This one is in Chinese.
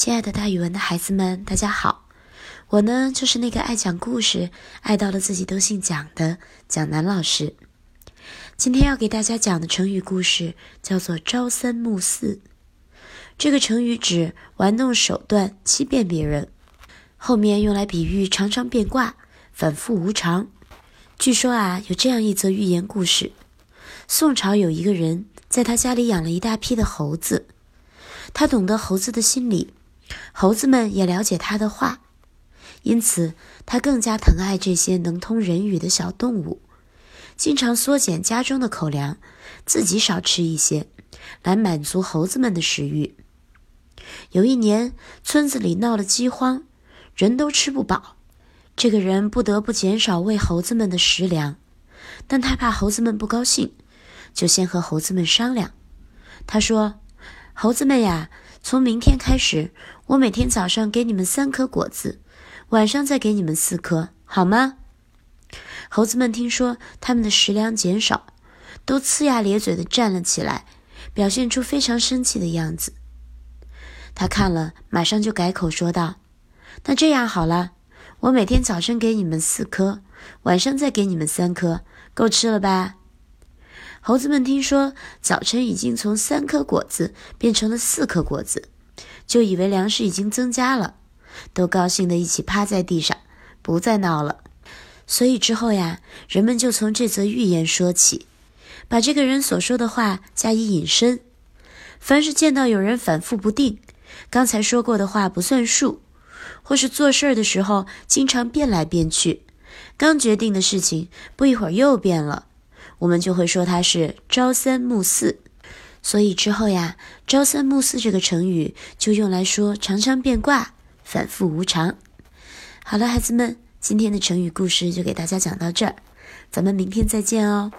亲爱的，大语文的孩子们，大家好！我呢，就是那个爱讲故事、爱到了自己都姓蒋的蒋楠老师。今天要给大家讲的成语故事叫做“朝三暮四”。这个成语指玩弄手段欺骗别人，后面用来比喻常常变卦、反复无常。据说啊，有这样一则寓言故事：宋朝有一个人，在他家里养了一大批的猴子，他懂得猴子的心理。猴子们也了解他的话，因此他更加疼爱这些能通人语的小动物，经常缩减家中的口粮，自己少吃一些，来满足猴子们的食欲。有一年，村子里闹了饥荒，人都吃不饱，这个人不得不减少喂猴子们的食粮，但他怕猴子们不高兴，就先和猴子们商量。他说：“猴子们呀。”从明天开始，我每天早上给你们三颗果子，晚上再给你们四颗，好吗？猴子们听说他们的食粮减少，都呲牙咧嘴的站了起来，表现出非常生气的样子。他看了，马上就改口说道：“那这样好了，我每天早上给你们四颗，晚上再给你们三颗，够吃了吧？”猴子们听说早晨已经从三颗果子变成了四颗果子，就以为粮食已经增加了，都高兴的一起趴在地上，不再闹了。所以之后呀，人们就从这则寓言说起，把这个人所说的话加以引申。凡是见到有人反复不定，刚才说过的话不算数，或是做事儿的时候经常变来变去，刚决定的事情不一会儿又变了。我们就会说他是朝三暮四，所以之后呀，朝三暮四这个成语就用来说常常变卦、反复无常。好了，孩子们，今天的成语故事就给大家讲到这儿，咱们明天再见哦。